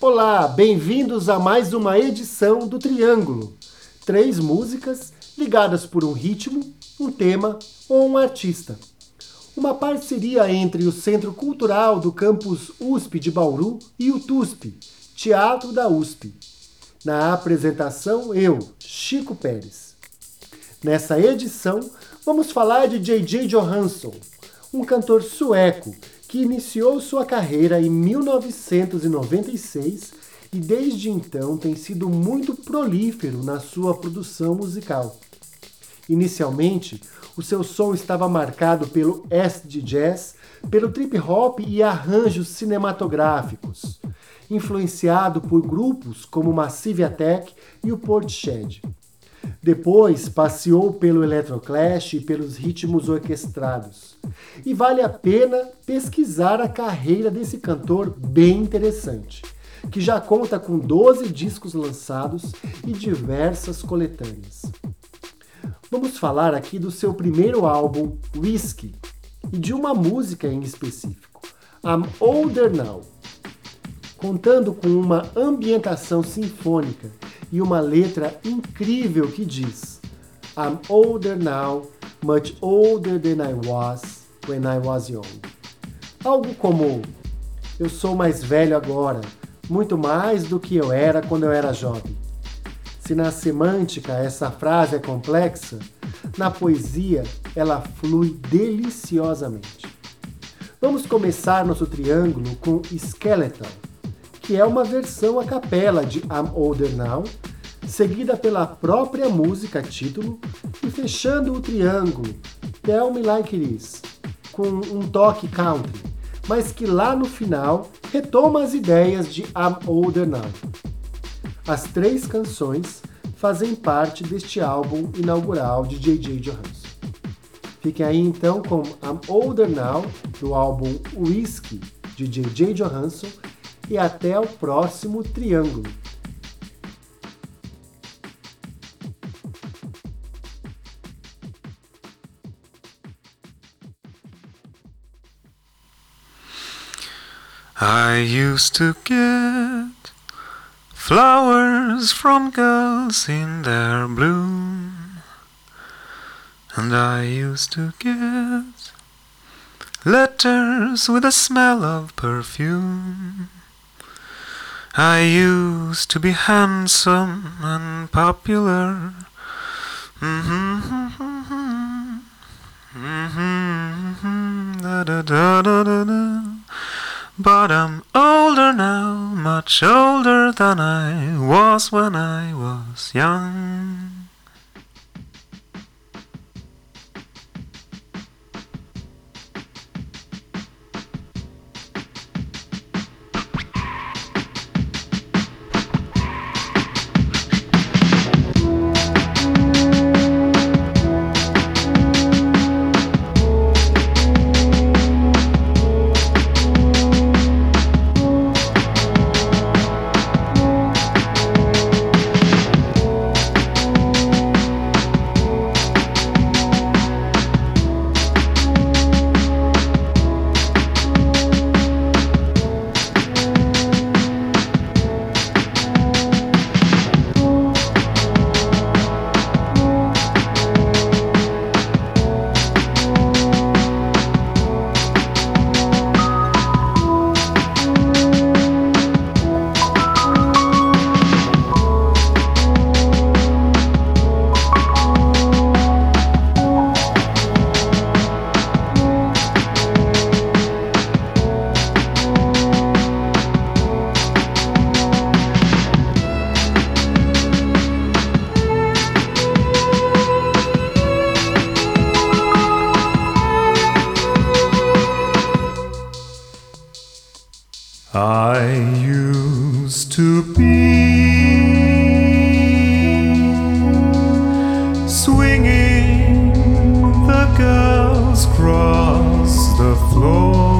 Olá, bem-vindos a mais uma edição do Triângulo. Três músicas ligadas por um ritmo, um tema ou um artista. Uma parceria entre o Centro Cultural do campus USP de Bauru e o TUSP, Teatro da USP. Na apresentação, eu, Chico Pérez. Nessa edição, vamos falar de J.J. Johansson, um cantor sueco que iniciou sua carreira em 1996 e desde então tem sido muito prolífero na sua produção musical. Inicialmente, o seu som estava marcado pelo acid jazz, pelo trip hop e arranjos cinematográficos, influenciado por grupos como Massive Attack e o Portishead. Depois passeou pelo Electroclash e pelos ritmos orquestrados. E vale a pena pesquisar a carreira desse cantor bem interessante, que já conta com 12 discos lançados e diversas coletâneas. Vamos falar aqui do seu primeiro álbum, Whiskey, e de uma música em específico, I'm Older Now. Contando com uma ambientação sinfônica e uma letra incrível que diz: I'm older now, much older than I was when I was young. Algo como: Eu sou mais velho agora, muito mais do que eu era quando eu era jovem. Se na semântica essa frase é complexa, na poesia ela flui deliciosamente. Vamos começar nosso triângulo com Skeleton que é uma versão a capela de I'm Older Now, seguida pela própria música título e fechando o triângulo Tell Me Like It Is, com um toque country, mas que lá no final retoma as ideias de I'm Older Now. As três canções fazem parte deste álbum inaugural de J.J. Johansson. Fiquem aí então com I'm Older Now, do álbum Whiskey, de J.J. Johansson, e até o próximo triângulo. I used to get flowers from girls in their bloom, and I used to get letters with a smell of perfume. I used to be handsome and popular. Mm-hmm, mm-hmm, mm-hmm, mm-hmm, da, da, da, da, da, da. But I'm older now, much older than I was when I was young. I used to be swinging the girls across the floor.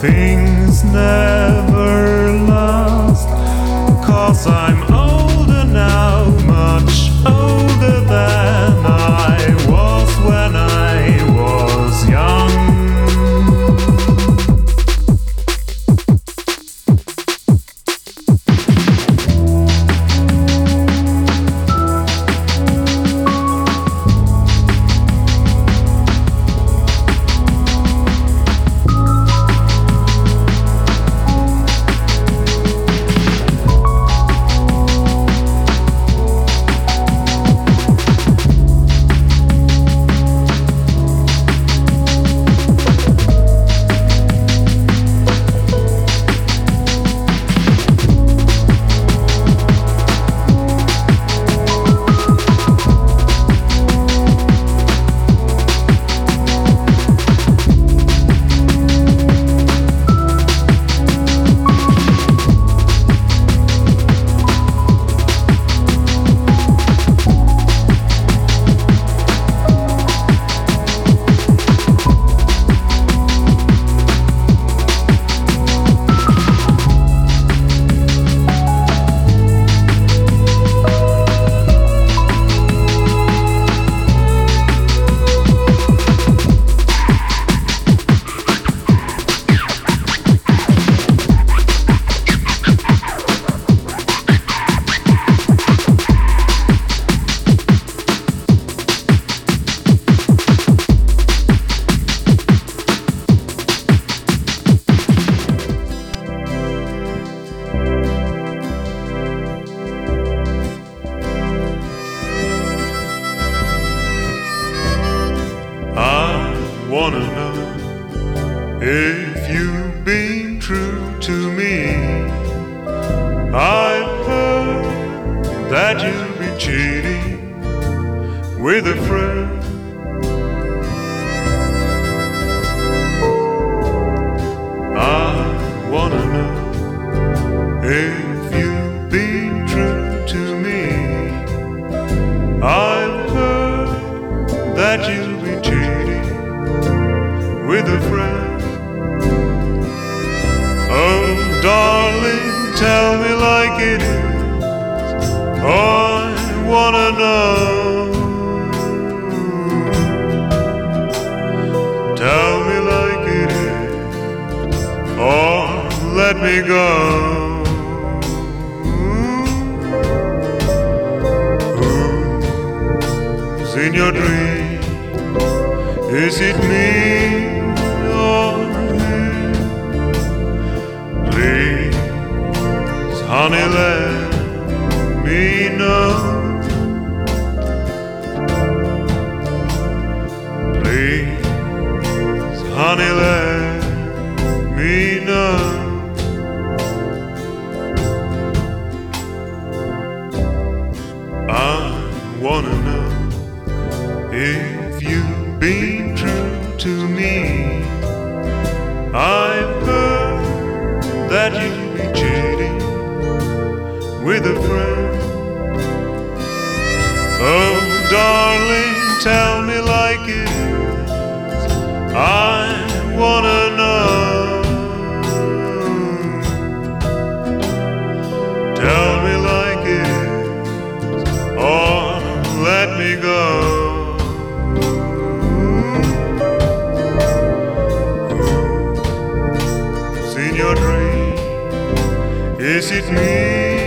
Things never last, cause I'm you've been true to me. I've heard that you've been cheating with a friend. Me go. In your dream? Is it me or him? Please, honey, let wanna know if you've been true to me. I've heard that you've been cheating with a friend. Oh, darling, tell me like it is. I wanna Is it me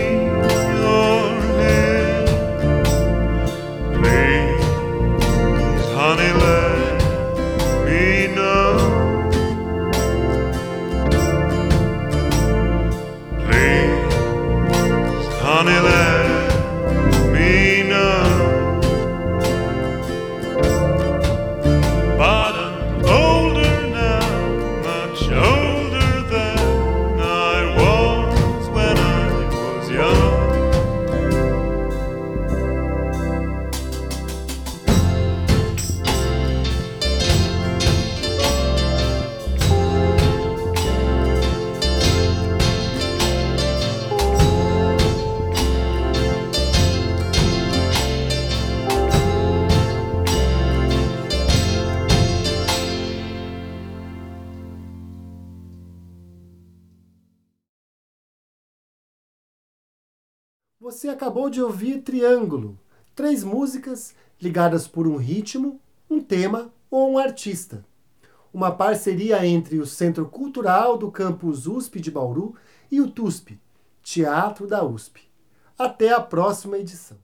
Você acabou de ouvir Triângulo, três músicas ligadas por um ritmo, um tema ou um artista. Uma parceria entre o Centro Cultural do Campus USP de Bauru e o TUSP, Teatro da USP. Até a próxima edição.